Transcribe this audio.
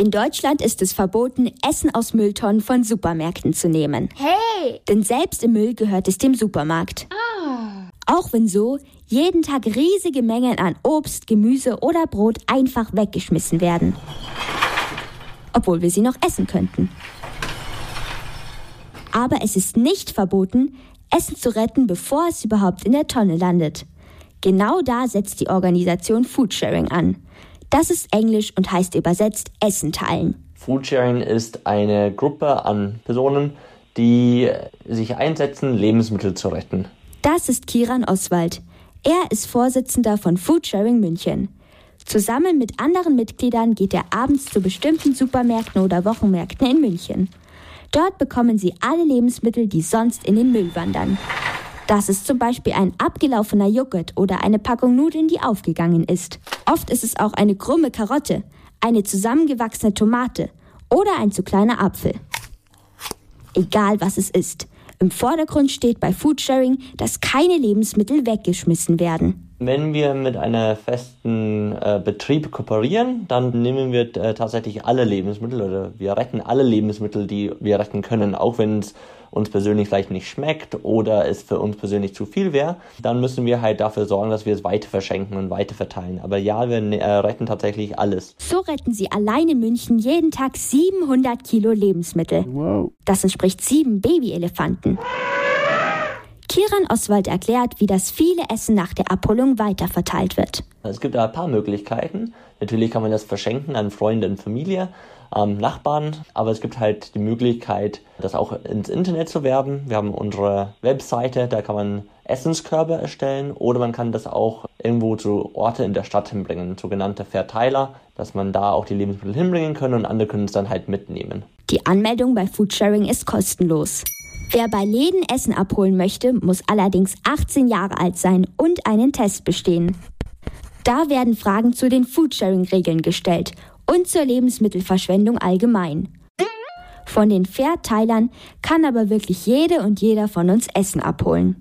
In Deutschland ist es verboten, Essen aus Mülltonnen von Supermärkten zu nehmen. Hey! Denn selbst im Müll gehört es dem Supermarkt. Auch wenn so jeden Tag riesige Mengen an Obst, Gemüse oder Brot einfach weggeschmissen werden. Obwohl wir sie noch essen könnten. Aber es ist nicht verboten, Essen zu retten, bevor es überhaupt in der Tonne landet. Genau da setzt die Organisation Foodsharing an. Das ist Englisch und heißt übersetzt Essen teilen. Foodsharing ist eine Gruppe an Personen, die sich einsetzen, Lebensmittel zu retten. Das ist Kiran Oswald. Er ist Vorsitzender von Foodsharing München. Zusammen mit anderen Mitgliedern geht er abends zu bestimmten Supermärkten oder Wochenmärkten in München. Dort bekommen sie alle Lebensmittel, die sonst in den Müll wandern. Das ist zum Beispiel ein abgelaufener Joghurt oder eine Packung Nudeln, die aufgegangen ist. Oft ist es auch eine krumme Karotte, eine zusammengewachsene Tomate oder ein zu kleiner Apfel. Egal was es ist. Im Vordergrund steht bei Foodsharing, dass keine Lebensmittel weggeschmissen werden. Wenn wir mit einem festen äh, Betrieb kooperieren, dann nehmen wir äh, tatsächlich alle Lebensmittel oder wir retten alle Lebensmittel, die wir retten können, auch wenn es uns persönlich vielleicht nicht schmeckt oder es für uns persönlich zu viel wäre, dann müssen wir halt dafür sorgen, dass wir es weiter verschenken und weiter verteilen. Aber ja, wir äh, retten tatsächlich alles. So retten sie allein in München jeden Tag 700 Kilo Lebensmittel. Wow. Das entspricht sieben Babyelefanten. Kiran Oswald erklärt, wie das viele Essen nach der Abholung weiterverteilt wird. Es gibt da ein paar Möglichkeiten. Natürlich kann man das verschenken an Freunde und Familie, ähm, Nachbarn, aber es gibt halt die Möglichkeit, das auch ins Internet zu werben. Wir haben unsere Webseite, da kann man Essenskörbe erstellen oder man kann das auch irgendwo zu Orte in der Stadt hinbringen, sogenannte Verteiler, dass man da auch die Lebensmittel hinbringen kann und andere können es dann halt mitnehmen. Die Anmeldung bei Foodsharing ist kostenlos. Wer bei Läden Essen abholen möchte, muss allerdings 18 Jahre alt sein und einen Test bestehen. Da werden Fragen zu den Foodsharing-Regeln gestellt und zur Lebensmittelverschwendung allgemein. Von den Verteilern kann aber wirklich jede und jeder von uns Essen abholen.